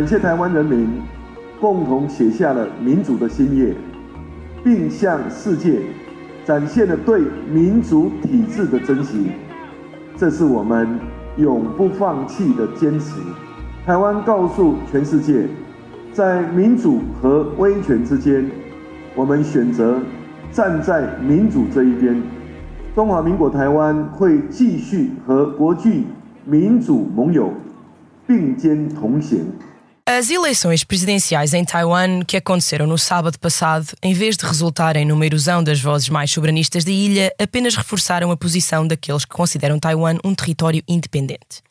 感谢台湾人民共同写下了民主的新页，并向世界展现了对民主体制的珍惜。这是我们永不放弃的坚持。台湾告诉全世界，在民主和威权之间，我们选择站在民主这一边。中华民国台湾会继续和国际民主盟友并肩同行。As eleições presidenciais em Taiwan, que aconteceram no sábado passado, em vez de resultarem numa erosão das vozes mais soberanistas da ilha, apenas reforçaram a posição daqueles que consideram Taiwan um território independente.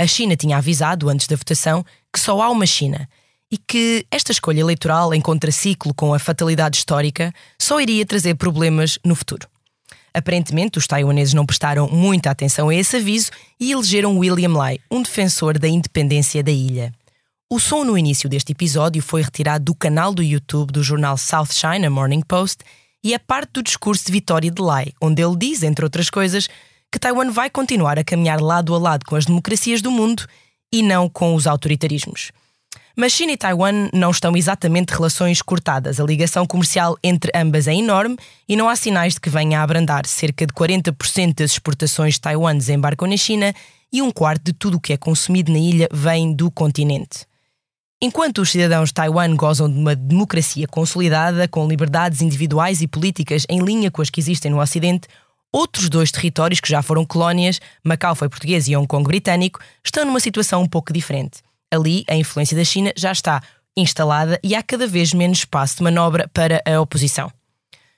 A China tinha avisado, antes da votação, que só há uma China e que esta escolha eleitoral, em contraciclo com a fatalidade histórica, só iria trazer problemas no futuro. Aparentemente, os taiwaneses não prestaram muita atenção a esse aviso e elegeram William Lai, um defensor da independência da ilha. O som no início deste episódio foi retirado do canal do YouTube do jornal South China Morning Post e é parte do discurso de vitória de Lai, onde ele diz, entre outras coisas, que Taiwan vai continuar a caminhar lado a lado com as democracias do mundo e não com os autoritarismos. Mas China e Taiwan não estão exatamente relações cortadas. A ligação comercial entre ambas é enorme e não há sinais de que venha a abrandar. Cerca de 40% das exportações de Taiwan desembarcam na China e um quarto de tudo o que é consumido na ilha vem do continente. Enquanto os cidadãos de Taiwan gozam de uma democracia consolidada, com liberdades individuais e políticas em linha com as que existem no Ocidente, outros dois territórios que já foram colónias, Macau foi português e Hong Kong britânico, estão numa situação um pouco diferente. Ali, a influência da China já está instalada e há cada vez menos espaço de manobra para a oposição.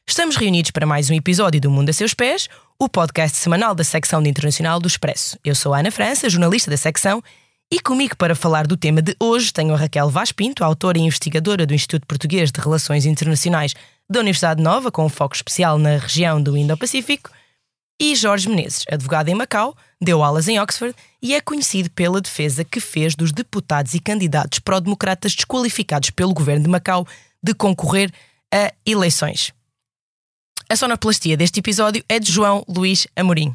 Estamos reunidos para mais um episódio do Mundo a Seus Pés, o podcast semanal da secção de Internacional do Expresso. Eu sou a Ana França, jornalista da secção, e comigo para falar do tema de hoje tenho a Raquel Vaz Pinto, autora e investigadora do Instituto Português de Relações Internacionais da Universidade Nova, com um foco especial na região do Indo-Pacífico, e Jorge Menezes, advogado em Macau, deu aulas em Oxford e é conhecido pela defesa que fez dos deputados e candidatos pró-democratas desqualificados pelo governo de Macau de concorrer a eleições. A sonoplastia deste episódio é de João Luís Amorim.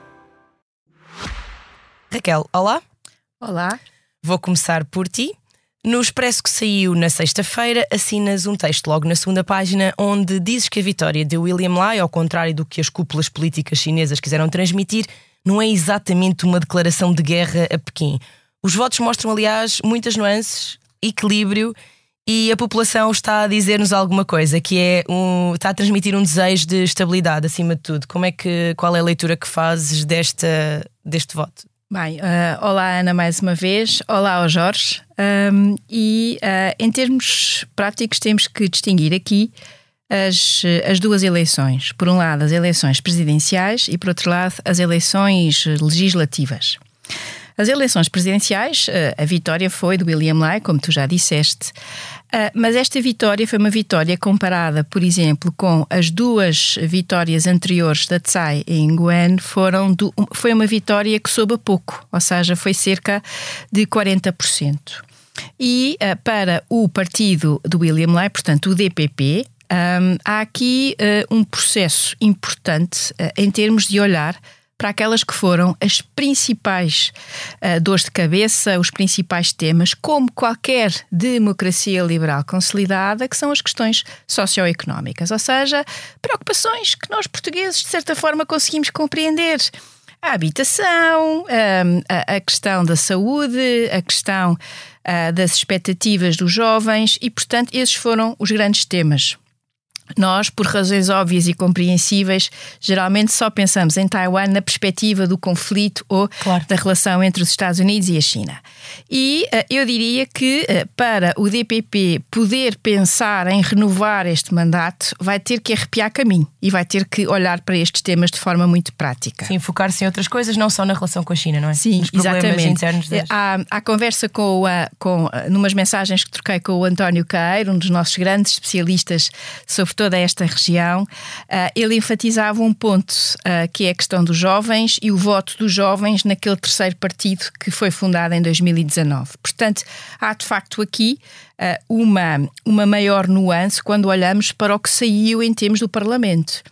Raquel, olá. Olá. Vou começar por ti. No expresso que saiu na sexta-feira, assinas um texto logo na segunda página onde dizes que a vitória de William Lai, ao contrário do que as cúpulas políticas chinesas quiseram transmitir, não é exatamente uma declaração de guerra a Pequim. Os votos mostram, aliás, muitas nuances, equilíbrio e a população está a dizer-nos alguma coisa, que é um, está a transmitir um desejo de estabilidade acima de tudo. Como é que qual é a leitura que fazes desta, deste voto? Bem, uh, olá Ana mais uma vez, olá ao Jorge. Um, e uh, em termos práticos temos que distinguir aqui as, as duas eleições. Por um lado, as eleições presidenciais e, por outro lado, as eleições legislativas. As eleições presidenciais, uh, a vitória foi do William Lai, como tu já disseste. Uh, mas esta vitória foi uma vitória comparada, por exemplo, com as duas vitórias anteriores da Tsai em Nguyen, foram do, foi uma vitória que soube a pouco, ou seja, foi cerca de 40%. E uh, para o partido do William Lai, portanto o DPP, há aqui um processo importante em termos de olhar para aquelas que foram as principais uh, dores de cabeça, os principais temas, como qualquer democracia liberal consolidada, que são as questões socioeconómicas, ou seja, preocupações que nós portugueses, de certa forma, conseguimos compreender a habitação, a, a, questão da saúde, a questão uh, das expectativas dos jovens e, portanto, esses foram os grandes temas. Nós, por razões óbvias e compreensíveis, geralmente só pensamos em Taiwan na perspectiva do conflito ou claro. da relação entre os Estados Unidos e a China. E uh, eu diria que uh, para o DPP poder pensar em renovar este mandato, vai ter que arrepiar caminho e vai ter que olhar para estes temas de forma muito prática. Sim, focar-se em outras coisas, não só na relação com a China, não é? Sim, exatamente. Das... Há, há conversa com, a, com numas mensagens que troquei com o António Caeiro, um dos nossos grandes especialistas sobre toda esta região, ele enfatizava um ponto que é a questão dos jovens e o voto dos jovens naquele terceiro partido que foi fundado em 2019. Portanto, há de facto aqui uh, uma, uma maior nuance quando olhamos para o que saiu em termos do Parlamento.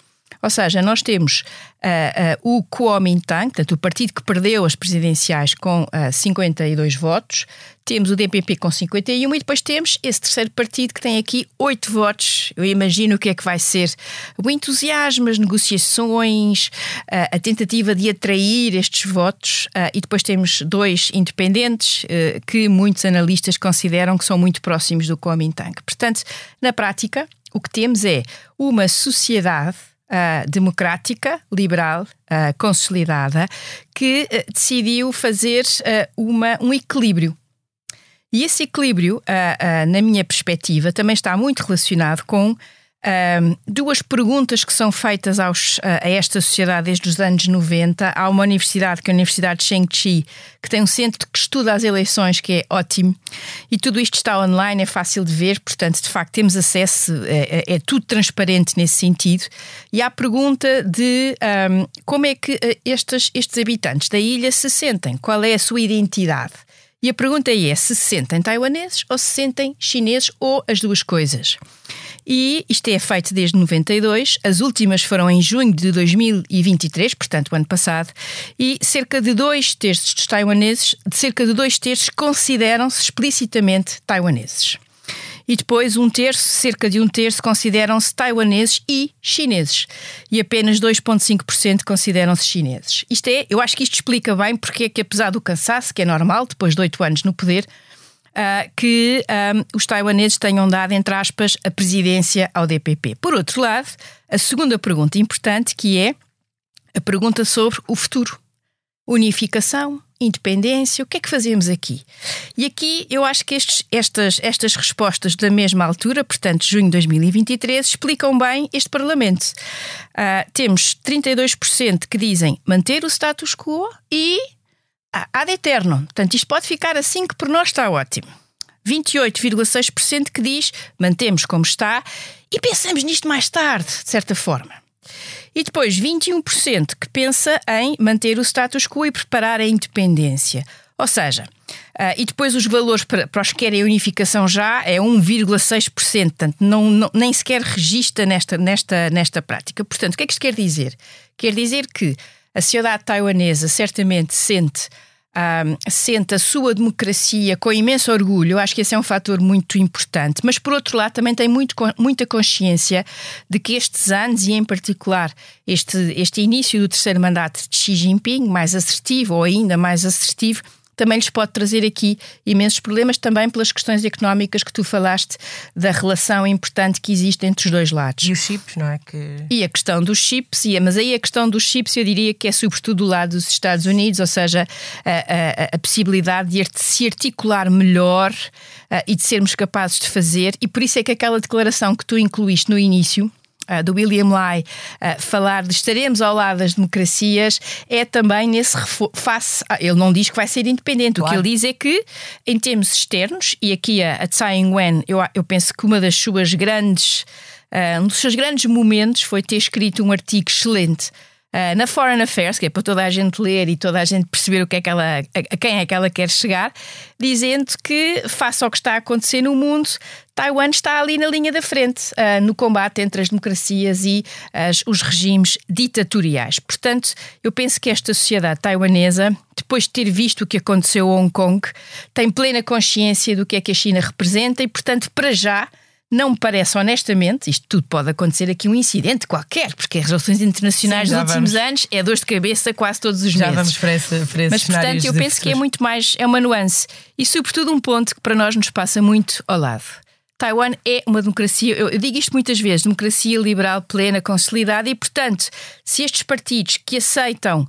Ou seja, nós temos uh, uh, o Kuomintang, portanto, o partido que perdeu as presidenciais com uh, 52 votos, temos o DPP com 51 e depois temos esse terceiro partido que tem aqui 8 votos. Eu imagino o que é que vai ser o entusiasmo, as negociações, a tentativa de atrair estes votos e depois temos dois independentes que muitos analistas consideram que são muito próximos do Kuomintang. Portanto, na prática, o que temos é uma sociedade uh, democrática, liberal, uh, consolidada, que uh, decidiu fazer uma, um equilíbrio. E esse equilíbrio, na minha perspectiva, também está muito relacionado com um, duas perguntas que são feitas aos, a esta sociedade desde os anos 90. Há uma universidade, que é a Universidade de Shengchi, que tem um centro que estuda as eleições, que é ótimo, e tudo isto está online, é fácil de ver, portanto, de facto, temos acesso, é, é, é tudo transparente nesse sentido. E há a pergunta de um, como é que eh, estes, estes habitantes da ilha se sentem, qual é a sua identidade. E a pergunta é se se sentem taiwaneses ou se sentem chineses ou as duas coisas. E isto é feito desde 92, as últimas foram em junho de 2023, portanto, o ano passado, e cerca de dois terços dos taiwaneses, de cerca de dois terços, consideram-se explicitamente taiwaneses. E depois um terço, cerca de um terço, consideram-se taiwaneses e chineses. E apenas 2,5% consideram-se chineses. Isto é, eu acho que isto explica bem porque é que, apesar do cansaço, que é normal, depois de oito anos no poder, uh, que um, os taiwaneses tenham dado, entre aspas, a presidência ao DPP. Por outro lado, a segunda pergunta importante, que é a pergunta sobre o futuro. Unificação, independência, o que é que fazemos aqui? E aqui eu acho que estes, estas, estas respostas da mesma altura, portanto, junho de 2023, explicam bem este Parlamento. Uh, temos 32% que dizem manter o status quo e ad eterno. Portanto, isto pode ficar assim que por nós está ótimo. 28,6% que diz mantemos como está e pensamos nisto mais tarde, de certa forma. E depois 21% que pensa em manter o status quo e preparar a independência. Ou seja, uh, e depois os valores para, para os que querem a unificação já é 1,6%, portanto, não, não, nem sequer registra nesta, nesta, nesta prática. Portanto, o que é que isto quer dizer? Quer dizer que a sociedade taiwanesa certamente sente um, sente a sua democracia com imenso orgulho, acho que esse é um fator muito importante. Mas, por outro lado, também tem muito, muita consciência de que estes anos, e em particular este, este início do terceiro mandato de Xi Jinping, mais assertivo ou ainda mais assertivo, também lhes pode trazer aqui imensos problemas, também pelas questões económicas que tu falaste, da relação importante que existe entre os dois lados. E os chips, não é? Que... E a questão dos chips, e, mas aí a questão dos chips eu diria que é sobretudo do lado dos Estados Unidos, ou seja, a, a, a possibilidade de se articular melhor uh, e de sermos capazes de fazer, e por isso é que aquela declaração que tu incluíste no início, uh, do William Lai uh, falar de estaremos ao lado das democracias é também nesse face. Ah, ele não diz que vai ser independente, claro. o que ele diz é que, em termos externos, e aqui a, a Tsai Ing-wen, eu, eu penso que uma das suas grandes. Uh, um dos seus grandes momentos foi ter escrito um artigo excelente Uh, na Foreign Affairs, que é para toda a gente ler e toda a gente perceber o que é que ela, a, quem é que ela quer chegar, dizendo que, face ao que está a acontecer no mundo, Taiwan está ali na linha da frente uh, no combate entre as democracias e as, os regimes ditatoriais. Portanto, eu penso que esta sociedade taiwanesa, depois de ter visto o que aconteceu a Hong Kong, tem plena consciência do que é que a China representa e, portanto, para já não me parece, honestamente, isto tudo pode acontecer aqui um incidente qualquer, porque as relações internacionais Sim, dos últimos vamos. anos é dor de cabeça quase todos os já meses. Já vamos para, esse, para esses Mas, portanto, eu penso que é muito mais, é uma nuance. E, sobretudo, um ponto que para nós nos passa muito ao lado. Taiwan é uma democracia, eu digo isto muitas vezes, democracia liberal plena, consolidada, e portanto, se estes partidos que aceitam uh,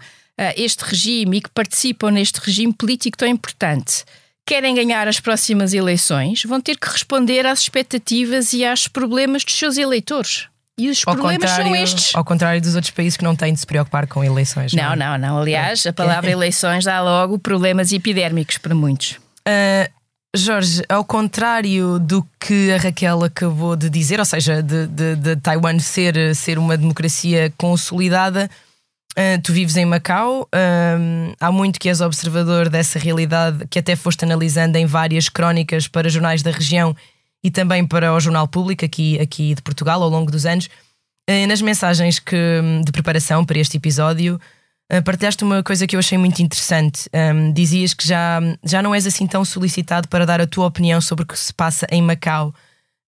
este regime e que participam neste regime político tão importante querem ganhar as próximas eleições, vão ter que responder às expectativas e aos problemas dos seus eleitores. E os ao problemas são estes. Ao contrário dos outros países que não têm de se preocupar com eleições. Não, não, não. não. Aliás, a palavra eleições dá logo problemas epidérmicos para muitos. Uh, Jorge, ao contrário do que a Raquel acabou de dizer, ou seja, de, de, de Taiwan ser, ser uma democracia consolidada, uh, tu vives em Macau, uh, há muito que és observador dessa realidade, que até foste analisando em várias crónicas para jornais da região e também para o Jornal Público aqui, aqui de Portugal ao longo dos anos. Uh, nas mensagens que, de preparação para este episódio, ah, partilhaste uma coisa que eu achei muito interessante. Um, dizias que já, já não és assim tão solicitado para dar a tua opinião sobre o que se passa em Macau.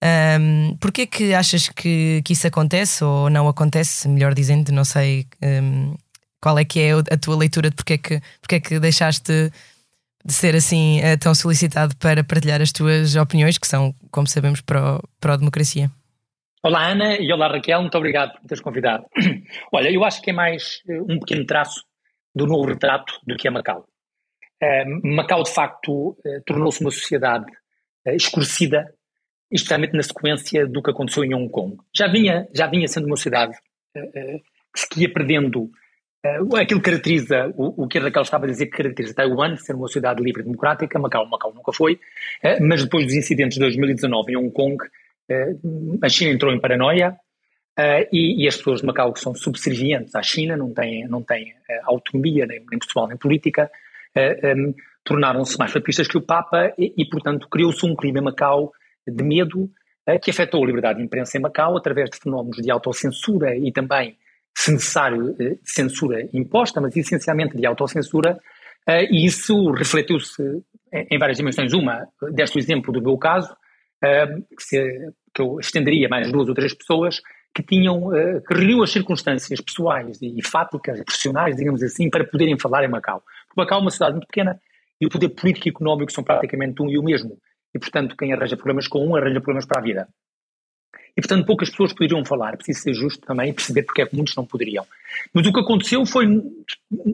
Um, Porquê que achas que, que isso acontece ou não acontece? Melhor dizendo, não sei um, qual é que é a tua leitura de porque é que, porque que deixaste de ser assim uh, tão solicitado para partilhar as tuas opiniões, que são, como sabemos, pró-democracia. Olá Ana e olá Raquel, muito obrigado por teres convidado. Olha, eu acho que é mais eh, um pequeno traço do novo retrato do que é Macau. Uh, Macau, de facto, uh, tornou-se uma sociedade uh, escurecida, especialmente na sequência do que aconteceu em Hong Kong. Já vinha, já vinha sendo uma sociedade que se ia perdendo aquilo que caracteriza o, o, que a Raquel estava a dizer que caracteriza Taiwan, ser uma sociedade livre e democrática, Macau, Macau nunca foi, mas depois dos incidentes de 2019 em Hong Kong, a China entrou em paranoia uh, e, e, as pessoas de Macau que são subservientes à China, não têm, não têm uh, autonomia nem, nem pessoal nem política, um, tornaram-se mais papistas que o Papa e, e portanto, criou-se um clima em Macau de medo que afetou a liberdade de imprensa em Macau através de fenómenos de autocensura e também, se necessário, censura imposta, mas essencialmente de autocensura, e isso refletiu-se em várias dimensões. Uma, deste exemplo do meu caso, que, se, que eu estenderia mais duas ou três pessoas que tinham, que reuniam as circunstâncias pessoais e fáticas, profissionais, digamos assim, para poderem falar em Macau. Macau é uma cidade muito pequena e o poder político e económico são praticamente um e o mesmo. E, portanto, quem arranja problemas com um, arranja problemas para a vida. E, portanto, poucas pessoas poderiam falar. Preciso ser justo também e perceber porque é que muitos não poderiam. Mas o que aconteceu foi,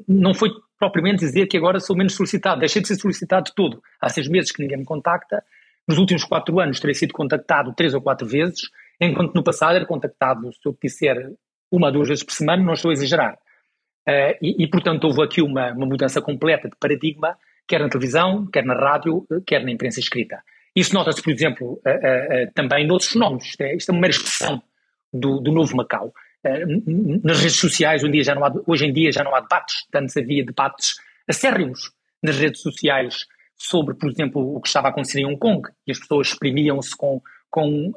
não foi propriamente dizer que agora sou menos solicitado. Deixei de ser solicitado de todo. Há seis meses que ninguém me contacta nos últimos quatro anos terei sido contactado três ou quatro vezes, enquanto no passado era contactado, se eu disser, uma ou duas vezes por semana, não estou a exagerar. Uh, e, e, portanto, houve aqui uma, uma, mudança completa de paradigma, quer na televisão, quer na rádio, quer na imprensa escrita. Isso nota-se, por exemplo, uh, uh, também noutros fenómenos. Isto é, isto é uma mera expressão do, do novo Macau. nas redes sociais, um dia já não há, hoje em dia já não há debates. Antes havia debates acérrimos nas redes sociais sobre, por exemplo, o que estava a acontecer em Hong Kong, e as pessoas exprimiam-se com, com,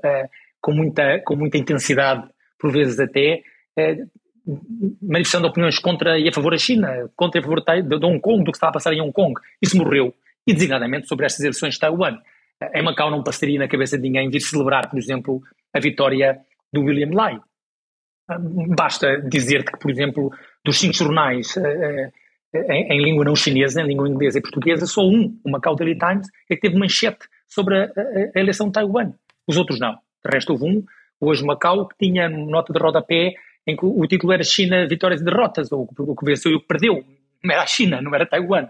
com, muita, com muita intensidade, por vezes até, manifestando opiniões contra e a favor da China, contra e a favor de, Hong Kong, do que estava a passar em Hong Kong. Isso morreu, e designadamente sobre estas eleições de Taiwan. Em Macau não passaria na cabeça de ninguém vir celebrar, por exemplo, a vitória do William Lai. Basta dizer que, por exemplo, dos cinco jornais em, em, língua não chinesa, em língua inglesa e portuguesa, só um, o Macau Daily Times, é que teve manchete sobre a, a, eleição de Taiwan. Os outros não. De resto, houve um, hoje Macau, que tinha nota de rodapé em que o título era China, vitórias e derrotas, ou o que venceu e o que perdeu. Não era a China, não era Taiwan.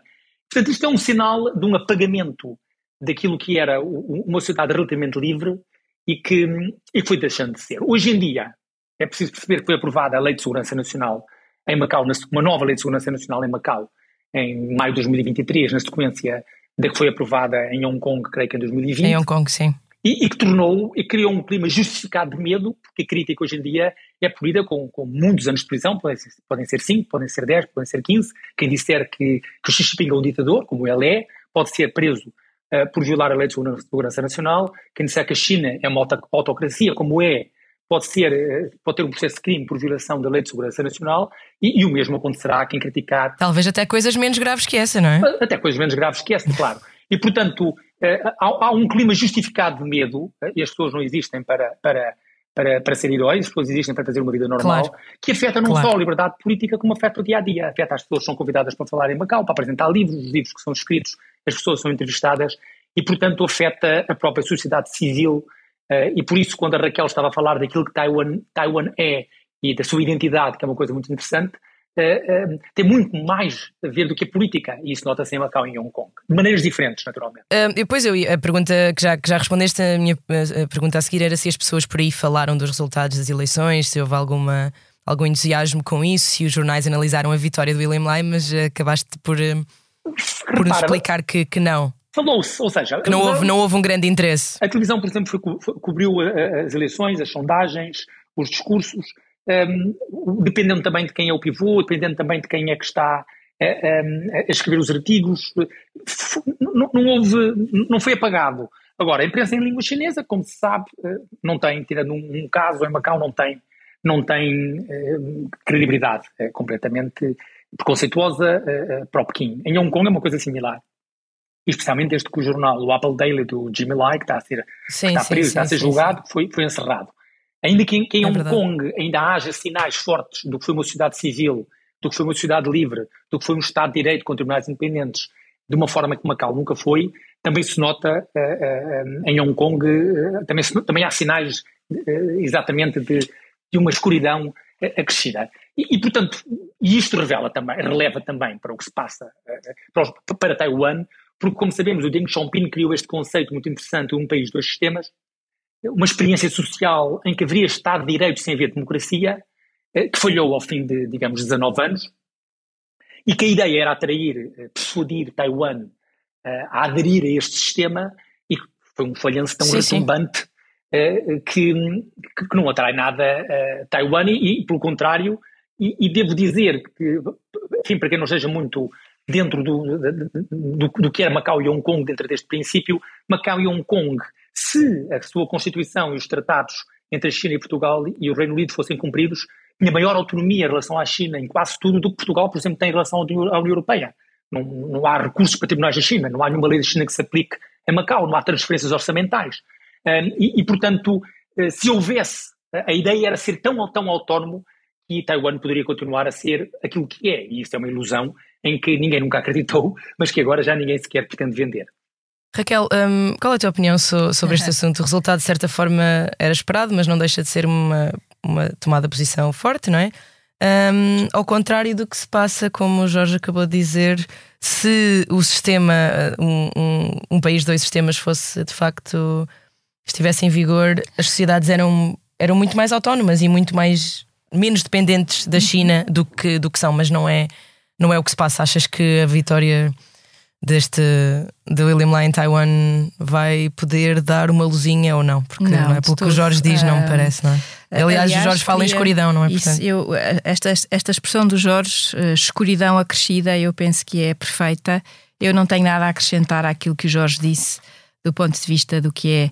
Portanto, isto é um sinal de um apagamento daquilo que era uma sociedade relativamente livre e que, e foi deixando de ser. Hoje em dia, é preciso perceber que foi aprovada a Lei de Segurança Nacional em Macau, uma nova lei de segurança nacional em Macau, em maio de 2023, na sequência da que foi aprovada em Hong Kong, creio que em 2020. Em Hong Kong, sim. E, e, que tornou e criou um clima justificado de medo, porque a crítica hoje em dia é polida com, com muitos anos de prisão, podem ser, podem ser 5, podem ser 10, podem ser 15. Quem disser que, que o Xi Jinping é um ditador, como ele é, pode ser preso uh, por violar a lei de segurança nacional. Quem disser que a China é uma autocracia, como é, pode, ser, eh, pode ter um processo de crime por violação da Lei de Segurança Nacional e, e, o mesmo acontecerá a quem criticar. Talvez até coisas menos graves que essa, não é? Até coisas menos graves que essa, claro. E, portanto, eh, há, há um clima justificado de medo e as pessoas não existem para, para, para, para ser heróis, as pessoas existem para fazer uma vida normal, claro. que afeta não claro. só a liberdade política, como afeta o dia a dia. Afeta as pessoas que são convidadas para falar em Macau, para apresentar livros, os livros que são escritos, as pessoas são entrevistadas e, portanto, afeta a própria sociedade civil Uh, e por isso, quando a Raquel estava a falar daquilo que Taiwan, Taiwan é e da sua identidade, que é uma coisa muito interessante, uh, uh, tem muito mais a ver do que a política, e isso nota-se em Macau e em Hong Kong, de maneiras diferentes, naturalmente. Uh, depois eu, a pergunta que já, que já respondeste, a minha a pergunta a seguir era se as pessoas por aí falaram dos resultados das eleições, se houve alguma, algum entusiasmo com isso, se os jornais analisaram a vitória do William Lai, mas acabaste por, por nos explicar que, que não. Falou-se, ou seja, que não houve, não houve um grande interesse. A televisão, por exemplo, foi, foi, cobriu as eleições, as sondagens, os discursos, um, dependendo também de quem é o pivô, dependendo também de quem é que está a, a escrever os artigos, não, não, houve, não foi apagado. Agora, a imprensa em língua chinesa, como se sabe, eh, não tem, tirando um, caso em Macau, não tem, não tem eh, credibilidade, é completamente preconceituosa eh, para o Pequim. Em Hong Kong é uma coisa similar. Especialmente desde que o jornal, o Apple Daily do Jimmy Lai, que está a ser, sim, está preso, sim, está a ser sim, julgado, Foi, foi encerrado. Ainda que, que em é Hong verdade. Kong ainda haja sinais fortes do que foi uma sociedade civil, do que foi uma sociedade livre, do que foi um Estado de Direito com tribunais independentes, de uma forma que Macau nunca foi, também se nota uh, uh, em Hong Kong, uh, também, se, também há sinais exatamente de, de, uma escuridão acrescida. E, e, portanto, e isto revela também, releva também para o que se passa para, para Taiwan, porque, como sabemos, o Deng Xiaoping criou este conceito muito interessante, um país, dois sistemas, uma experiência social em que haveria Estado de Direito sem haver democracia, eh, que falhou ao fim de, digamos, 19 anos, e que a ideia era atrair, eh, persuadir Taiwan eh, a aderir a este sistema, e foi um falhanço tão retumbante que, que, não atrai nada a Taiwan, e, e pelo contrário, e, e, devo dizer que, enfim, para quem não esteja muito dentro do, do, do, que era Macau e Hong Kong, dentro deste princípio, Macau e Hong Kong se a sua Constituição e os tratados entre a China e Portugal e o Reino Unido fossem cumpridos, tinha maior autonomia em relação à China em quase tudo do que Portugal, por exemplo, tem em relação à União Europeia. Não, não há recursos para tribunais da China, não há nenhuma lei da China que se aplique a Macau, não há transferências orçamentais. Um, e, e, portanto, eh, se houvesse, a ideia era ser tão, tão autónomo que Taiwan poderia continuar a ser aquilo que é. E isso é uma ilusão em que ninguém nunca acreditou, mas que agora já ninguém sequer pretende vender. Raquel, um, qual é a tua opinião so, sobre este assunto? O resultado, de certa forma, era esperado, mas não deixa de ser uma, uma tomada de posição forte, não é? Um, ao contrário do que se passa, como o Jorge acabou de dizer, se o sistema, um, um, um país, dois sistemas, fosse de facto estivesse em vigor, as sociedades eram, eram muito mais autónomas e muito mais menos dependentes da China do que, do que são, mas não é, não é o que se passa. Achas que a vitória deste de William Lai em Taiwan vai poder dar uma luzinha ou não? Porque não, não é pelo que o Jorge diz, não me parece, não é? Aliás, aliás o Jorge fala em escuridão, não é? Isso, eu, esta, esta expressão do Jorge, uh, escuridão acrescida, eu penso que é perfeita. Eu não tenho nada a acrescentar àquilo que o Jorge disse do ponto de vista do que é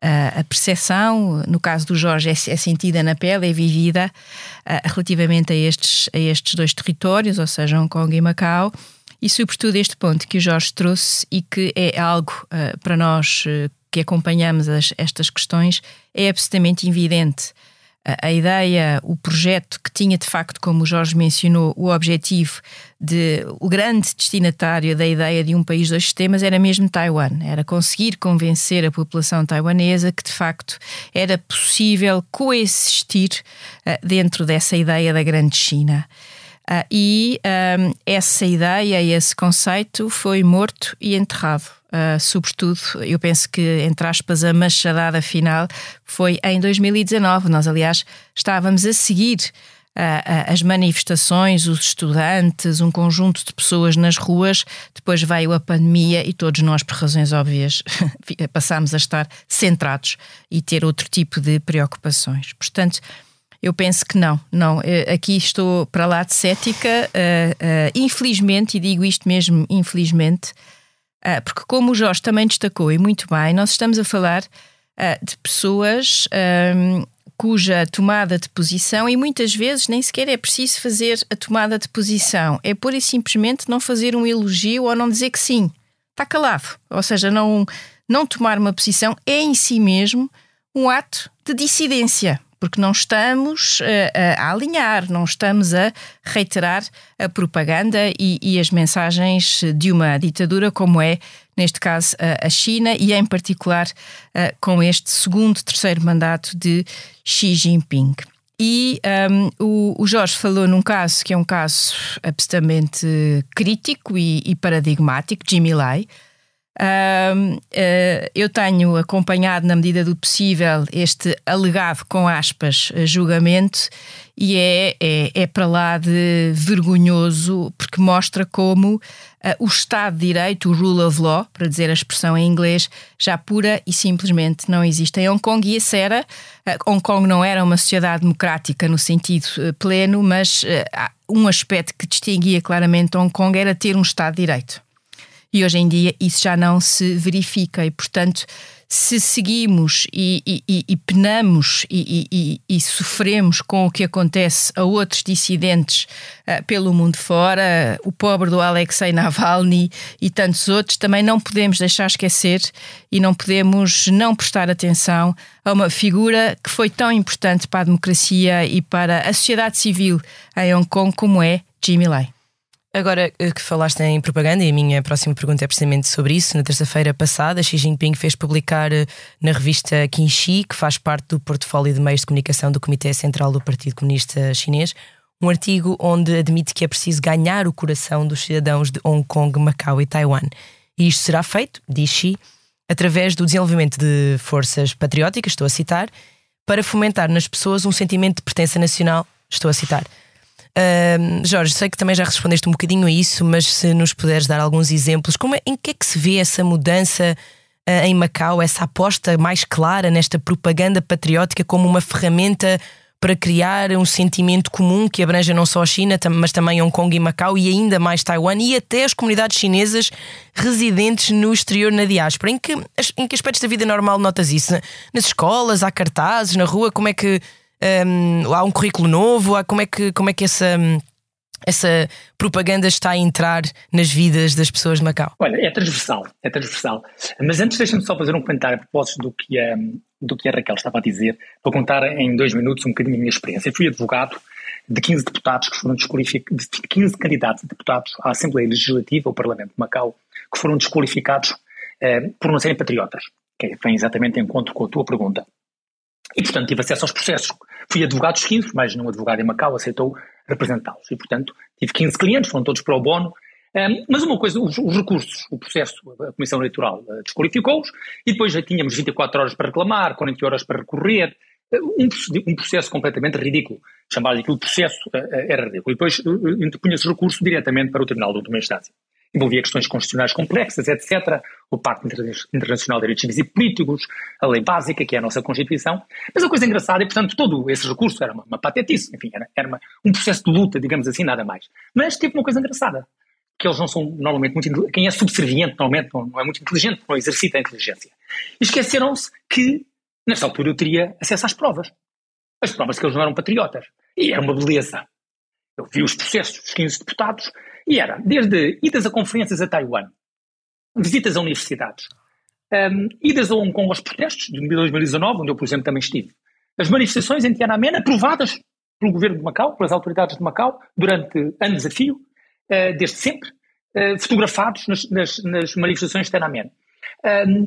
a percepção, no caso do Jorge, é, é sentida na pele, é vivida relativamente a estes, a estes dois territórios, ou seja, Hong Kong e Macau, e sobretudo este ponto que o Jorge trouxe e que é algo uh, para nós uh, que acompanhamos as, estas questões, é absolutamente evidente. Uh, a ideia, o projeto que tinha de facto, como o Jorge mencionou, o objetivo de o grande destinatário da ideia de um país dois sistemas era mesmo Taiwan, era conseguir convencer a população taiwanesa que de facto era possível coexistir dentro dessa ideia da grande China. Uh, e um, essa ideia, esse conceito foi morto e enterrado. Uh, sobretudo, eu penso que, entre aspas, a machadada final foi em 2019. Nós, aliás, estávamos a seguir uh, as manifestações, os estudantes, um conjunto de pessoas nas ruas. Depois veio a pandemia e todos nós, por razões óbvias, passámos a estar centrados e ter outro tipo de preocupações. Portanto, eu penso que não, não. Eh, aqui estou para lá de cética, uh, uh, infelizmente, e digo isto mesmo, infelizmente, uh, porque como o Jorge também destacou e muito bem, nós estamos a falar de pessoas um, cuja tomada de posição, e muitas vezes nem sequer é preciso fazer a tomada de posição, é pura e simplesmente não fazer um elogio ou não dizer que sim, está calado. Ou seja, não, não tomar uma posição é em si mesmo um ato de dissidência porque não estamos a, a alinhar, não estamos a reiterar a propaganda e, e, as mensagens de uma ditadura como é, neste caso, a China e em particular com este segundo, terceiro mandato de Xi Jinping. E um, o, o, Jorge falou num caso que é um caso absolutamente crítico e, e paradigmático, Jimmy Lai. Um, uh, eu tenho acompanhado, na medida do possível, este alegado, com aspas, julgamento e é, é, é para lá de vergonhoso, porque mostra como uh, o Estado de Direito, o rule of law, para dizer a expressão em inglês, já pura e simplesmente não existe em Hong Kong. E essa era, uh, Hong Kong não era uma sociedade democrática no sentido uh, pleno, mas um aspecto que distinguia claramente Hong Kong era ter um Estado de Direito. E hoje em dia isso já não se verifica e, portanto, se seguimos e, e, e penamos e, e, sofremos com o que acontece a outros dissidentes uh, pelo mundo fora, o pobre do Alexei Navalny e tantos outros, também não podemos deixar esquecer e não podemos não prestar atenção a uma figura que foi tão importante para a democracia e para a sociedade civil em Hong Kong como é Jimmy Lai. Agora eh, que falaste em propaganda, e a minha próxima pergunta é precisamente sobre isso, na terça-feira passada, Xi Jinping fez publicar eh, na revista Qinxi, que faz parte do portfólio de meios de comunicação do Comitê Central do Partido Comunista Chinês, um artigo onde admite que é preciso ganhar o coração dos cidadãos de Hong Kong, Macau e Taiwan. E isto será feito, diz Xi, através do desenvolvimento de forças patrióticas, estou a citar, para fomentar nas pessoas um sentimento de pertença nacional, estou a citar. Jorge, sei que também já respondeste um bocadinho a isso, mas se nos puderes dar alguns exemplos, como é, em que é que se vê essa mudança uh, em Macau, essa aposta mais clara nesta propaganda patriótica como uma ferramenta para criar um sentimento comum que abranja não só a China, mas também Hong Kong e Macau e ainda mais Taiwan e até as comunidades chinesas residentes no exterior na diáspora. Em que, em que aspectos da vida normal notas isso? Nas escolas, há cartazes, na rua? Como é que um, há um currículo novo? Há, como, é que, como é que essa, essa propaganda está a entrar nas vidas das pessoas de Macau? Olha, é transversal, é transversal. Mas antes deixa-me só fazer um comentário a propósito do que, a, do que a Raquel estava a dizer. Vou contar em dois minutos um bocadinho a minha experiência. Eu fui advogado de 15 deputados que foram desqualificados, de 15 candidatos a deputados à Assembleia Legislativa, ao Parlamento de Macau, que foram desqualificados eh, por não serem patriotas, que vem exatamente em encontro com a tua pergunta. E, portanto, tive acesso aos processos. Fui advogado dos 15, mas um advogado em Macau aceitou representá-los. E, portanto, tive 15 clientes, foram todos para o bono. Um, mas uma coisa, os, os, recursos, o processo, a Comissão Eleitoral uh, desqualificou-os e depois já tínhamos 24 horas para reclamar, 40 horas para recorrer. Uh, um, um, processo completamente ridículo. Chamar-lhe aquilo processo uh, era ridículo. E depois uh, interpunha-se recurso diretamente para o Tribunal de Última Instância envolvia questões constitucionais complexas, etc. O Pacto Internacional de Direitos Civis e Políticos, a lei básica, que é a nossa Constituição. Mas a coisa engraçada é, portanto, todo esse recurso era uma, uma patetice, enfim, era, era uma, um processo de luta, digamos assim, nada mais. Mas teve uma coisa engraçada, que eles não são normalmente muito quem é subserviente normalmente não, não é muito inteligente, não exercita a inteligência. E esqueceram-se que, nessa altura, eu teria acesso às provas. As provas que eles não eram patriotas. E era uma beleza. Eu vi os processos dos 15 deputados e era desde idas a conferências a Taiwan, visitas a universidades, um, idas a Hong Kong aos protestos de 2019, onde eu, por exemplo, também estive, as manifestações em Tiananmen aprovadas pelo governo de Macau, pelas autoridades de Macau, durante anos a fio, uh, desde sempre, uh, fotografados nas, nas, nas, manifestações de Tiananmen. Um,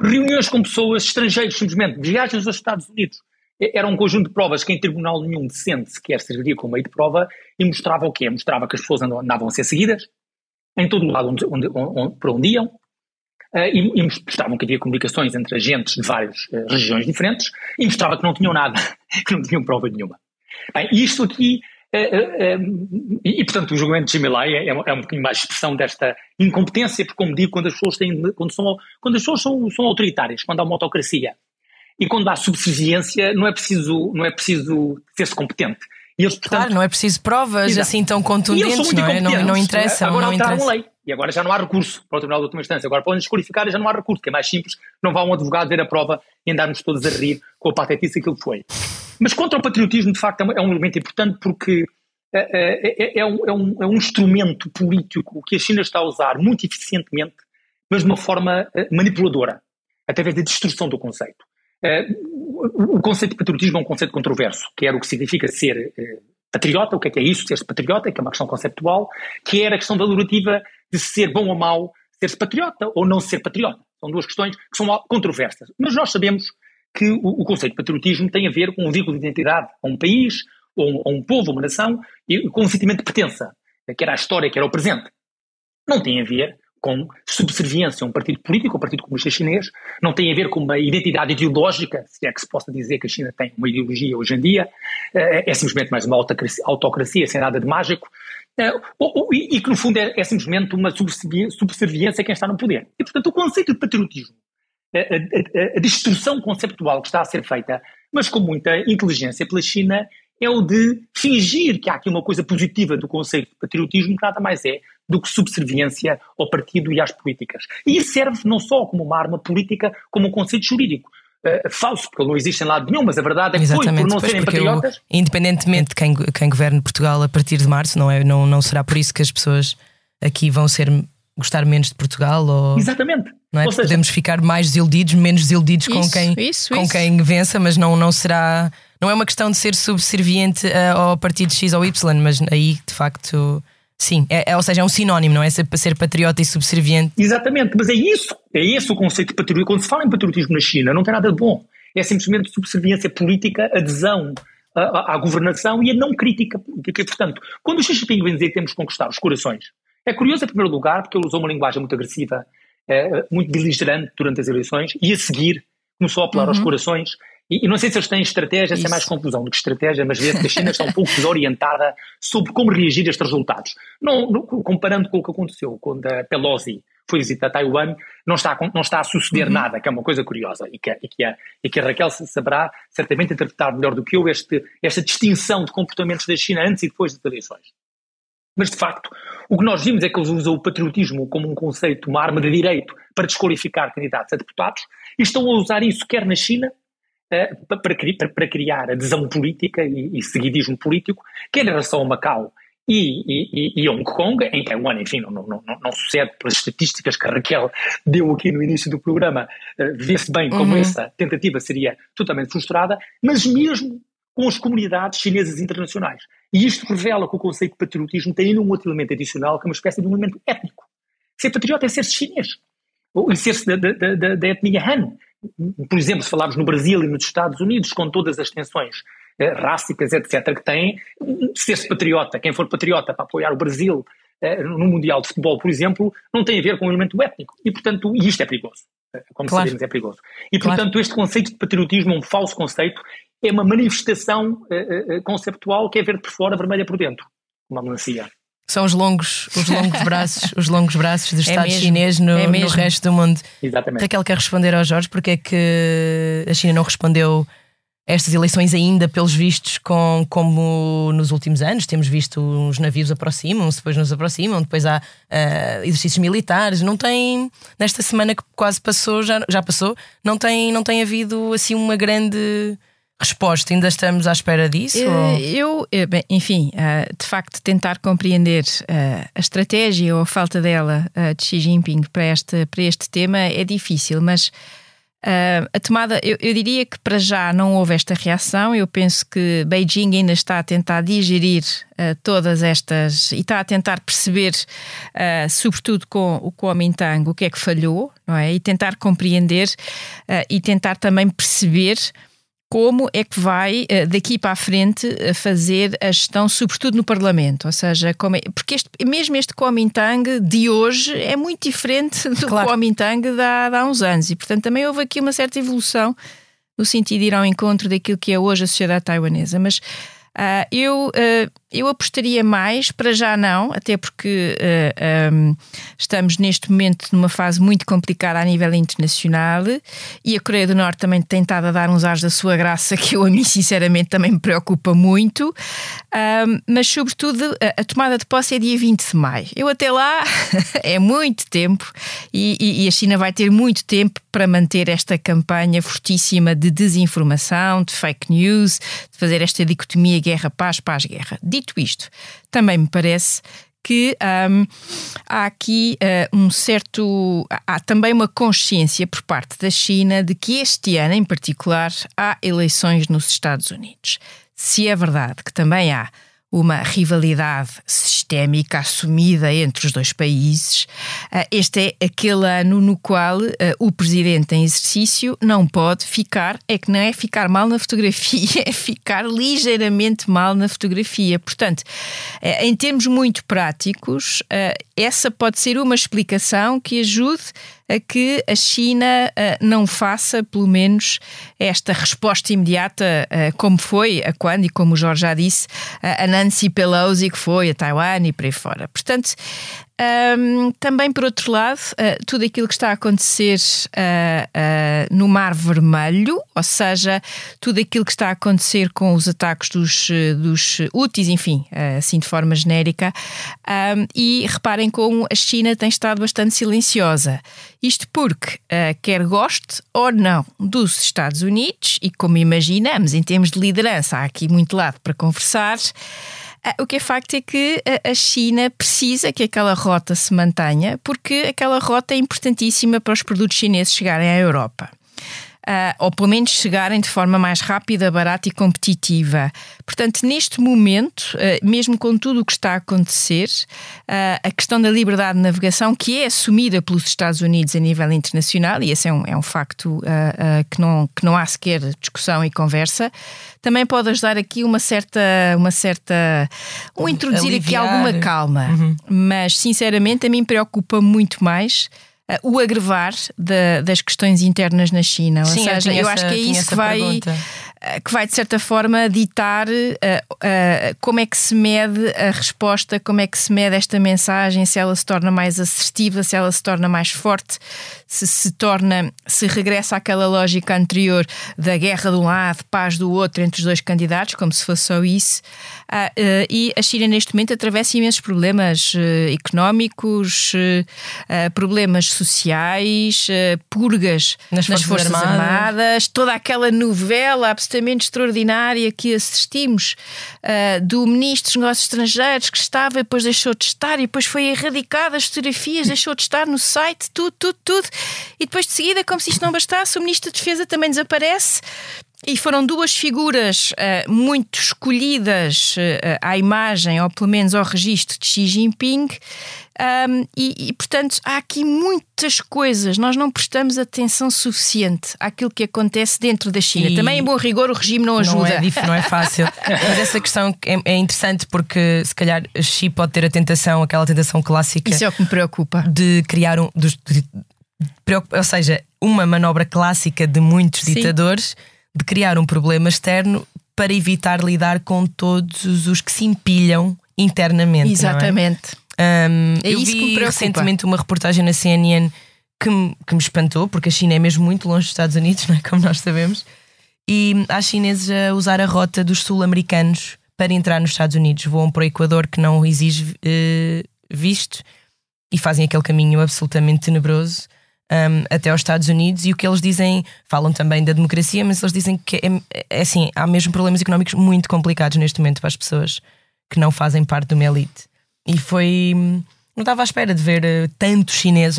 reuniões com pessoas estrangeiras, simplesmente, viagens aos Estados Unidos, era um conjunto de provas que em tribunal nenhum decente sequer serviria como meio de prova e mostrava o quê? Mostrava que as pessoas andavam a ser seguidas em todo o lado onde, onde, onde, para onde iam uh, e, e, mostravam que havia comunicações entre agentes de várias uh, regiões diferentes e mostrava que não tinham nada, que não tinham prova nenhuma. Bem, isto aqui uh, e, e, portanto o julgamento de Jimmy é, é, é, um bocadinho mais expressão desta incompetência, porque como digo, quando as pessoas têm, quando são, quando as pessoas são, são autoritárias, quando há uma autocracia e quando há subserviência, não é preciso, não é preciso ser-se competente. E eles, portanto, claro, não é preciso provas exato. assim tão contundentes, não é? Não, não interessa. Agora não alteraram a lei. E agora já não há recurso para o Tribunal de Última Instância. Agora podem desqualificar e já não há recurso, que é mais simples. Não vá um advogado ver a prova e andarmos todos a rir com a patetice que ele foi. Mas contra o patriotismo, de facto, é um elemento importante porque é, é, é, um, é, um, é um instrumento político que a China está a usar muito eficientemente, mas de uma forma manipuladora, através da destruição do conceito. Eh, o, conceito de patriotismo é um conceito controverso, que era o que significa ser eh, patriota, o que é que é isso, ser patriota, que é uma questão conceptual, que era a questão valorativa de ser bom ou mau, ser-se patriota ou não ser patriota. São duas questões que são controversas. Mas nós sabemos que o, o conceito de patriotismo tem a ver com um vínculo de identidade a um país, ou a um povo, a uma nação, e com um sentimento de pertença, que era a história, que era o presente. Não tem a ver com subserviência a um partido político, o Partido Comunista Chinês, não tem a ver com uma identidade ideológica, se é que se possa dizer que a China tem uma ideologia hoje em dia, é, é simplesmente mais uma autocracia, sem nada de mágico, é, e que no fundo é, é simplesmente uma subserviência a quem está no poder. E portanto o conceito de patriotismo, a, a, a distorção conceptual que está a ser feita, mas com muita inteligência pela China, é o de fingir que há aqui uma coisa positiva do conceito de patriotismo, que nada mais é do que subserviência ao partido e às políticas. E isso serve não só como uma arma política, como um conceito jurídico. Uh, falso, porque não existe em lado nenhum, mas a verdade é que Exatamente, foi por não serem patriotas. O, independentemente de quem, quem governe Portugal a partir de março, não, é, não, não será por isso que as pessoas aqui vão ser gostar menos de Portugal? Ou... Exatamente. Não é? Seja, Podemos ficar mais desiludidos, menos desiludidos isso, com quem, isso, com isso. quem vença, mas não, não será. Não é uma questão de ser subserviente uh, ao partido X ou Y, mas aí de facto Sim, é, é, ou seja, é um sinónimo, não é? Ser, ser patriota e subserviente. Exatamente, mas é isso, é esse o conceito de patriotismo. Quando se fala em patriotismo na China, não tem nada de bom. É simplesmente subserviência política, adesão à, à governação e a não crítica política. E, portanto, quando o Xi Jinping vem dizer que temos que conquistar os corações, é curioso, em primeiro lugar, porque ele usou uma linguagem muito agressiva, é, muito beligerante durante as eleições, e a seguir começou a apelar uhum. aos corações e, e, não sei se eles têm estratégia, Isso. se é mais confusão do que estratégia, mas vê que a China está um pouco desorientada sobre como reagir a estes resultados. Não, não, comparando com o que aconteceu quando a Pelosi foi visitar Taiwan, não está, não está a suceder uhum. nada, que é uma coisa curiosa e que, e que, a, e que a Raquel saberá certamente interpretar melhor do que eu este, esta distinção de comportamentos da China antes e depois das eleições. Mas, de facto, o que nós vimos é que eles usam o patriotismo como um conceito, uma arma de direito para desqualificar candidatos a deputados e estão a usar isso quer na China, para, para, para, criar adesão política e, e, seguidismo político, quer em relação a Macau e, e, e, Hong Kong, em Taiwan, enfim, não, não, não, não, sucede pelas estatísticas que a Raquel deu aqui no início do programa, uh, vê-se bem como uhum. essa tentativa seria totalmente frustrada, mas mesmo com as comunidades chinesas internacionais. E isto revela que o conceito de patriotismo tem ainda um outro elemento adicional, que é uma espécie de um elemento étnico. Ser patriota é ser chinês, ou ser-se da, da, da, da etnia Han por exemplo, se falarmos no Brasil e nos Estados Unidos, com todas as tensões eh, rácicas, etc., que têm, ser-se patriota, quem for patriota para apoiar o Brasil eh, no Mundial de Futebol, por exemplo, não tem a ver com o elemento étnico. E, portanto, e isto é perigoso. Eh, como claro. sabemos, é perigoso. E, portanto, claro. este conceito de patriotismo é um falso conceito, é uma manifestação uh, uh, conceptual que é verde por fora, vermelha por dentro. Uma melancia. São os longos, os longos braços, os longos braços do é Estado mesmo, chinês no, é no, resto do mundo. Exatamente. Raquel quer responder ao Jorge porque é que a China não respondeu a estas eleições ainda, pelos vistos, com, como nos últimos anos. Temos visto os navios aproximam-se, depois nos aproximam, depois há uh, exercícios militares. Não tem, nesta semana que quase passou, já, já passou, não tem, não tem havido assim uma grande resposta? Ainda estamos à espera disso? Uh, eu, eh, bem, enfim, uh, de facto, tentar compreender uh, a estratégia ou a falta dela de Xi Jinping para este, para este tema é difícil, mas a tomada, eu, eu, diria que para já não houve esta reação. Eu penso que Beijing ainda está a tentar digerir todas estas e está a tentar perceber, sobretudo com o Kuomintang, o que é que falhou, não é? E tentar compreender e tentar também perceber como é que vai eh, daqui para a frente eh, fazer a gestão, sobretudo no Parlamento, ou seja, é, porque este, mesmo este Kuomintang de hoje é muito diferente do claro. Kuomintang de há, de há uns anos. E portanto também houve aqui uma certa evolução no sentido de ir ao encontro daquilo que é hoje a sociedade taiwanesa, mas Uh, eu, uh, eu apostaria mais, para já não, até porque uh, um, estamos neste momento numa fase muito complicada a nível internacional e a Coreia do Norte também tem estado a dar uns ares da sua graça que eu a mim sinceramente também me preocupa muito, mas sobretudo a, a, tomada de posse é dia 20 de maio. Eu até lá é muito tempo e, e, e a China vai ter muito tempo para manter esta campanha fortíssima de desinformação, de fake news, de fazer esta dicotomia guerra-paz, paz-guerra. Dito isto, também me parece que um, há aqui uh, um certo. Há também uma consciência por parte da China de que este ano, em particular, há eleições nos Estados Unidos. Se é verdade que também há uma rivalidade sistémica assumida entre os dois países. Ah, este é aquele ano no qual ah, o presidente em exercício não pode ficar, é que não é ficar mal na fotografia, é ficar ligeiramente mal na fotografia. Portanto, ah, em termos muito práticos, essa pode ser uma explicação que ajude a que a China uh, não faça, pelo menos, esta resposta imediata, uh, como foi a quando, e como o Jorge já disse, a Nancy Pelosi, que foi a Taiwan e por aí fora. Portanto, um, também, por outro lado, uh, tudo aquilo que está a acontecer uh, uh, no Mar Vermelho, ou seja, tudo aquilo que está a acontecer com os ataques dos, dos úteis, enfim, assim de forma genérica. Um, e reparem como a China tem estado bastante silenciosa. Isto porque, quer goste ou não dos Estados Unidos, e como imaginamos, em termos de liderança, há aqui muito lado para conversar. Ah, o que é facto é que a China precisa que aquela rota se mantenha, porque aquela rota é importantíssima para os produtos chineses chegarem à Europa uh, ou pelo menos chegarem de forma mais rápida, barata e competitiva. Portanto, neste momento, uh, mesmo com tudo o que está a acontecer, uh, a questão da liberdade de navegação, que é assumida pelos Estados Unidos a nível internacional, e esse é um, é um facto que, não, que não há sequer discussão e conversa, também pode ajudar aqui uma certa, uma certa, um introduzir Aliviar. aqui alguma calma. Uhum. Mas, sinceramente, a mim preocupa muito mais uh, o agrevar das questões internas na China. Sim, Ou seja, eu, eu acho que é isso que vai. Eh, que vai, de certa forma, ditar uh, como é que se mede a resposta, como é que se mede esta mensagem, se ela se torna mais assertiva, se ela se torna mais forte, se se torna, se regressa àquela lógica anterior da guerra de um lado, paz do outro entre os dois candidatos, como se fosse só isso. Uh, e a China, neste momento, atravessa imensos problemas económicos, problemas sociais, purgas nas, nas Forças, Forças Armadas. Armadas, toda aquela novela absolutamente extraordinária que assistimos do Ministro dos Negócios Estrangeiros que estava e depois deixou de estar e depois foi erradicada as fotografias, deixou de estar no site, tudo, tudo, tudo. E depois de seguida, como se isto não bastasse, o Ministro da Defesa também desaparece. E foram duas figuras uh, muito escolhidas uh, à imagem, ou pelo menos ao registro de Xi Jinping, um, e, e, portanto, há aqui muitas coisas. Nós não prestamos atenção suficiente àquilo que acontece dentro da China. E Também, em bom rigor, o regime não ajuda. Não é, não é fácil. Mas essa questão é, é, interessante porque, se calhar, Xi pode ter a tentação, aquela tentação clássica. Isso é o que me preocupa. De criar um. De, de, ou seja, uma manobra clássica de muitos Sim. ditadores de criar um problema externo para evitar lidar com todos os que se empilham internamente. É? Exatamente. Um, é eu vi recentemente uma reportagem na CNN que me, que me espantou, porque a China é mesmo muito longe dos Estados Unidos, não é? como nós sabemos, e há chineses a usar a rota dos sul-americanos para entrar nos Estados Unidos. Voam para o Equador, que não exige uh, visto, e fazem aquele caminho absolutamente tenebroso. Um, até aos Estados Unidos e o que eles dizem, falam também da democracia, mas eles dizem que é, é assim, há mesmo problemas económicos muito complicados neste momento para as pessoas que não fazem parte de uma elite. E foi. Não estava à espera de ver uh, tantos chineses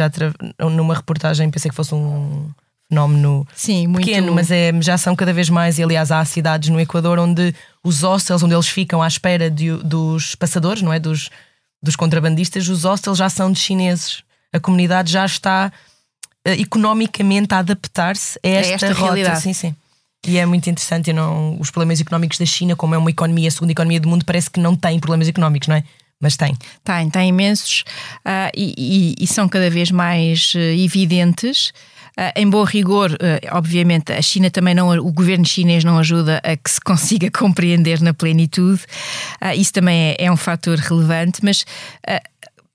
numa reportagem, pensei que fosse um fenómeno Sim, muito... pequeno, mas é, já são cada vez mais. E aliás, há cidades no Equador onde os hostels, onde eles ficam à espera de, dos passadores, não é? Dos, dos contrabandistas, os hostels já são de chineses. A comunidade já está economicamente a adaptar-se a esta, esta rota. Realidade. Sim, sim. E é muito interessante, não, os problemas económicos da China, como é uma economia, a segunda economia do mundo, parece que não tem problemas económicos, não é? mas tem. Tem, tem imensos uh, e, e, e, são cada vez mais uh, evidentes. Uh, em bom rigor, obviamente, a China também não, o governo chinês não ajuda a que se consiga compreender na plenitude. isso também é, é, um fator relevante, mas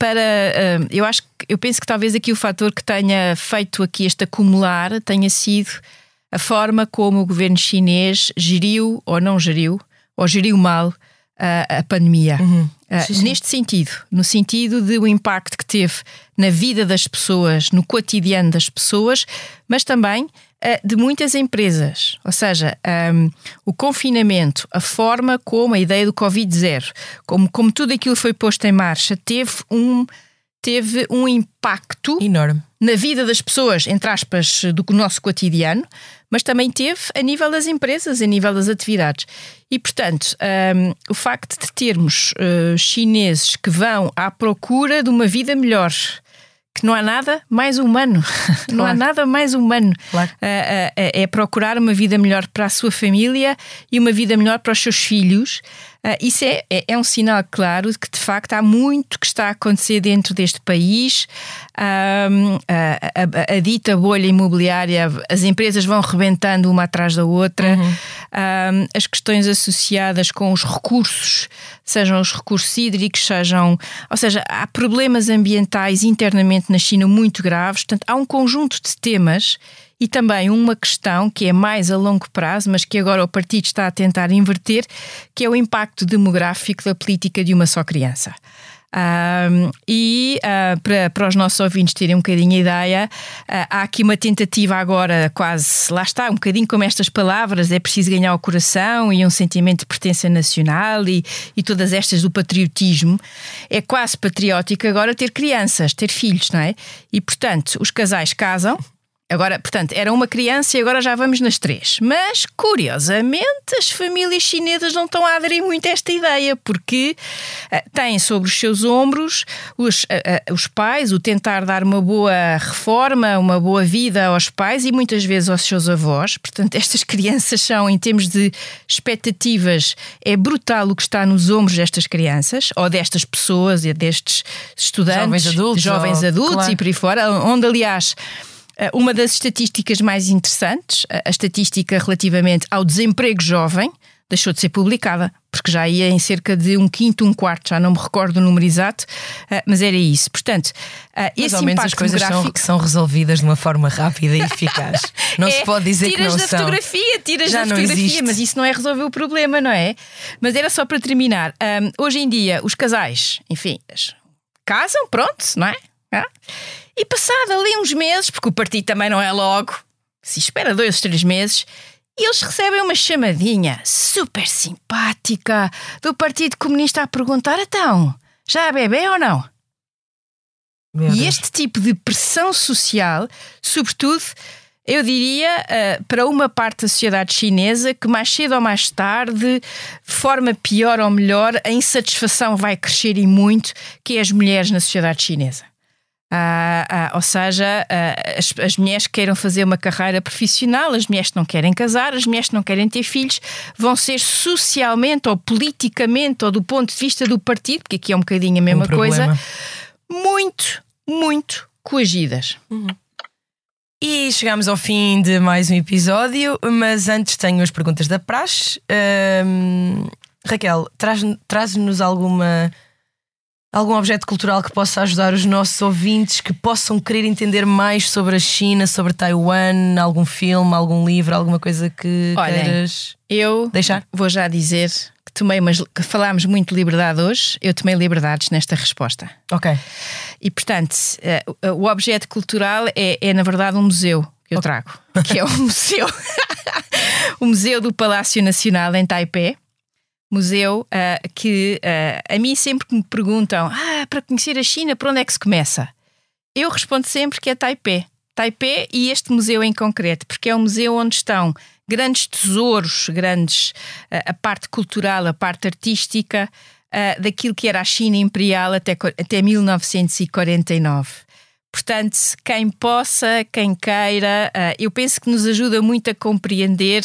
para eu acho eu penso que talvez aqui o fator que tenha feito aqui este acumular tenha sido a forma como o governo chinês geriu ou não geriu, ou geriu mal a, a pandemia. Uhum. Sim, sim. Neste sentido, no sentido de o impacto que teve na vida das pessoas, no cotidiano das pessoas, mas também de muitas empresas. Ou seja, um, o confinamento, a forma como a ideia do Covid-0, como, como tudo aquilo foi posto em marcha, teve um, teve um impacto enorme na vida das pessoas, entre aspas, do nosso cotidiano, mas também teve a nível das empresas, a nível das atividades. E, portanto, um, o facto de termos uh, chineses que vão à procura de uma vida melhor, que não há nada mais humano. Claro. Não há nada mais humano. Claro. É, é, é, procurar uma vida melhor para a sua família e uma vida melhor para os seus filhos. Uh, isso é, é, é, um sinal claro de que, de facto, há muito que está a acontecer dentro deste país. Um, a, a, a, dita bolha imobiliária, as empresas vão rebentando uma atrás da outra. Uhum. Um, as questões associadas com os recursos, sejam os recursos hídricos, sejam. Ou seja, há problemas ambientais internamente na China muito graves. Portanto, há um conjunto de temas e também uma questão que é mais a longo prazo, mas que agora o partido está a tentar inverter, que é o impacto demográfico da política de uma só criança. Um, e uh, para, para os nossos ouvintes terem um bocadinho a ideia, uh, há aqui uma tentativa agora, quase, lá está, um bocadinho como estas palavras: é preciso ganhar o coração e um sentimento de pertença nacional e, e todas estas do patriotismo. É quase patriótico agora ter crianças, ter filhos, não é? E portanto, os casais casam Agora, portanto, era uma criança e agora já vamos nas três. Mas, curiosamente, as famílias chinesas não estão a aderir muito a esta ideia, porque uh, têm sobre os seus ombros os, uh, uh, os pais, o tentar dar uma boa reforma, uma boa vida aos pais e muitas vezes aos seus avós. Portanto, estas crianças são, em termos de expectativas, é brutal o que está nos ombros destas crianças, ou destas pessoas, e destes estudantes, jovens adultos, jovens adultos claro. e por aí fora, onde, aliás, uma das estatísticas mais interessantes, a estatística relativamente ao desemprego jovem, deixou de ser publicada, porque já ia em cerca de um quinto, um quarto, já não me recordo o número exato, eh, mas era isso. Portanto, eh, esse ao menos as coisas são, são, resolvidas de uma forma rápida e eficaz. Não é, se pode dizer que não são. Tiras da fotografia, tiras já da fotografia, existe. mas isso não é resolver o problema, não é? Mas era só para terminar. Um, hoje em dia, os casais, enfim, casam, pronto, não é? Ah? E passado ali uns meses, porque o partido também não é logo, se espera dois ou três meses, e eles recebem uma chamadinha super simpática do Partido Comunista a perguntar: então, já há bebê ou não? Meu e Deus. este tipo de pressão social, sobretudo, eu diria, uh, para uma parte da sociedade chinesa que mais cedo ou mais tarde, de forma pior ou melhor, a insatisfação vai crescer e muito, que é as mulheres na sociedade chinesa. Ah, ah, ou seja, ah, as, as, mulheres que queiram fazer uma carreira profissional, as mulheres que não querem casar, as mulheres que não querem ter filhos, vão ser socialmente ou politicamente ou do ponto de vista do partido, porque aqui é um bocadinho a mesma um coisa, muito, muito coagidas. Uhum. E chegamos ao fim de mais um episódio, mas antes tenho as perguntas da praxe. Raquel, traz-nos traz alguma algum objeto cultural que possa ajudar os nossos ouvintes que possam querer entender mais sobre a China, sobre Taiwan, algum filme, algum livro, alguma coisa que Olhem, queiras eu deixar? Vou já dizer que tomei umas, que falámos muito de liberdade hoje, eu tomei liberdades nesta resposta. Ok. E portanto, uh, o objeto cultural é, é na verdade um museu que eu trago, que é o museu, o museu do Palácio Nacional em Taipei museu uh, que uh, a mim sempre que me perguntam ah, para conhecer a China, por onde é que se começa? Eu respondo sempre que é Taipei. Taipei e este museu em concreto, porque é um museu onde estão grandes tesouros, grandes uh, a parte cultural, a parte artística daquilo que era a China imperial até, até 1949. Portanto, quem possa, quem queira, eu penso que nos ajuda muito a compreender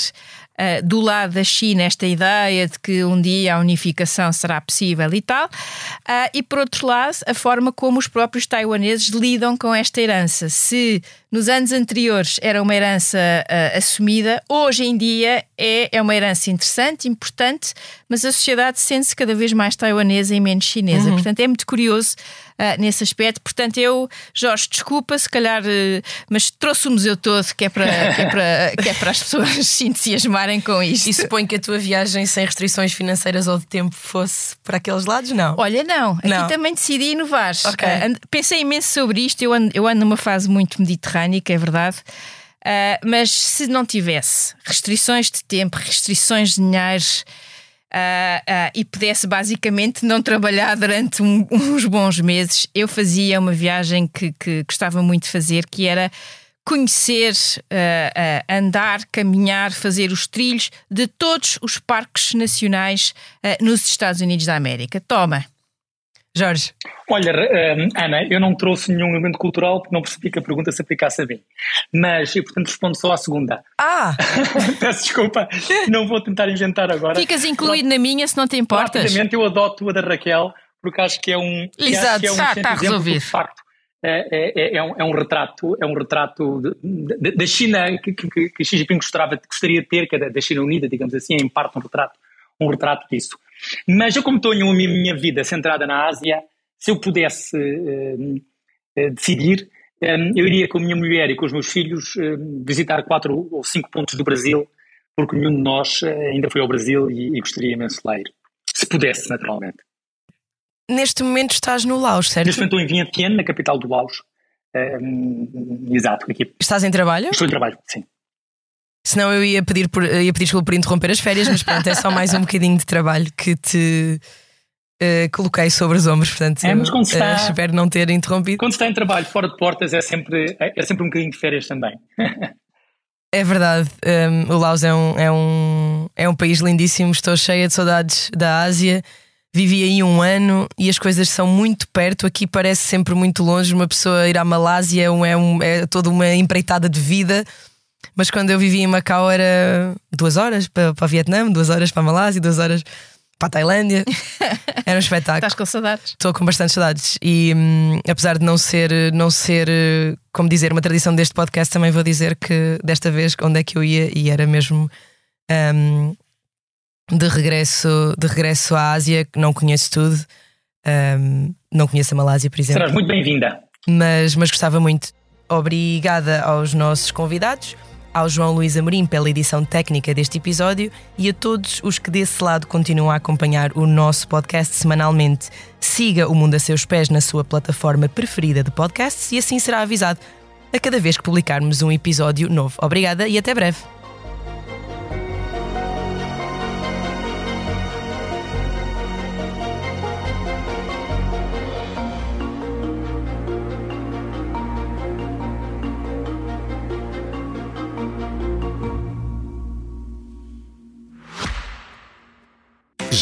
uh, do lado da China esta ideia de que um dia a unificação será possível e tal, uh, e por outro lado, a forma como os próprios taiwaneses lidam com esta herança. Se nos anos anteriores era uma herança uh, assumida, hoje em dia é, é uma herança interessante, importante, mas a sociedade sente-se cada vez mais taiwanesa e menos chinesa. Uhum. Portanto, é muito curioso uh, nesse aspecto. Portanto, eu, Jorge, desculpa, se calhar, uh, mas trouxe o museu todo que é para, que é para, que é para as pessoas se entusiasmarem com isto. E suponho que a tua viagem sem restrições financeiras ou de tempo fosse para aqueles lados? Não. Olha, não. Aqui não. também decidi inovar. Okay. pensei imenso sobre isto. Eu ando, eu ando numa fase muito mediterrânea mecânica, é verdade. Uh, mas se não tivesse restrições de tempo, restrições de dinheiro uh, uh, e pudesse basicamente não trabalhar durante um, uns bons meses, eu fazia uma viagem que, que gostava muito de fazer, que era conhecer, andar, caminhar, fazer os trilhos de todos os parques nacionais nos Estados Unidos da América. Toma! Jorge. Olha, uh, Ana, eu não trouxe nenhum elemento cultural porque não percebi que a pergunta se aplicasse a mim. Mas, e portanto, respondo só à segunda. Ah! Peço desculpa, não vou tentar inventar agora. Ficas incluído na minha se não te importas. Rapidamente, eu adoto a da Raquel porque acho que é um. Exato, que é um está, está resolvido. De facto, é, é, é, é, um, é um retrato, é um retrato da China que, que, que Xi Jinping gostava, gostaria de ter, que é da China Unida, digamos assim, é em parte um retrato, um retrato disso. Mas eu, como tenho a minha vida centrada na Ásia, se eu pudesse uh, uh, decidir, um, eu iria com a minha mulher e com os meus filhos uh, visitar quatro ou cinco pontos do Brasil, porque nenhum de nós ainda foi ao Brasil e, e gostaria imenso de lá ir. Se pudesse, naturalmente. Neste momento estás no Laos, certo? Neste momento estou em Vientiane, na capital do Laos. exato. Aqui. Estás em trabalho? Estou em trabalho, sim. Senão eu ia pedir, por, ia pedir desculpa por interromper as férias, mas pronto, é só mais um bocadinho de trabalho que te uh, coloquei sobre os ombros, portanto é, mas quando está, uh, espero não ter interrompido. Quando está em trabalho fora de portas é sempre, é, é sempre um bocadinho de férias também. É verdade, um, o Laos é um, é, um, é um país lindíssimo, estou cheia de saudades da Ásia. Vivi aí um ano e as coisas são muito perto. Aqui parece sempre muito longe. Uma pessoa ir à Malásia é, um, é toda uma empreitada de vida. Mas quando eu vivia em Macau era duas horas para, para o Vietnã, duas horas para a Malásia, duas horas para a Tailândia. Era um espetáculo. Estás com saudades? Estou com bastante saudades. E hum, apesar de não ser, não ser, como dizer, uma tradição deste podcast, também vou dizer que desta vez onde é que eu ia e era mesmo hum, de, regresso, de regresso à Ásia, que não conheço tudo. Hum, não conheço a Malásia, por exemplo. Serás muito bem-vinda. Mas, mas gostava muito. Obrigada aos nossos convidados ao João Luís Amorim pela edição técnica deste episódio e a todos os que desse lado continuam a acompanhar o nosso podcast semanalmente. Siga o Mundo a Seus Pés na sua plataforma preferida de podcasts e assim será avisado a cada vez que publicarmos um episódio novo. Obrigada e até breve.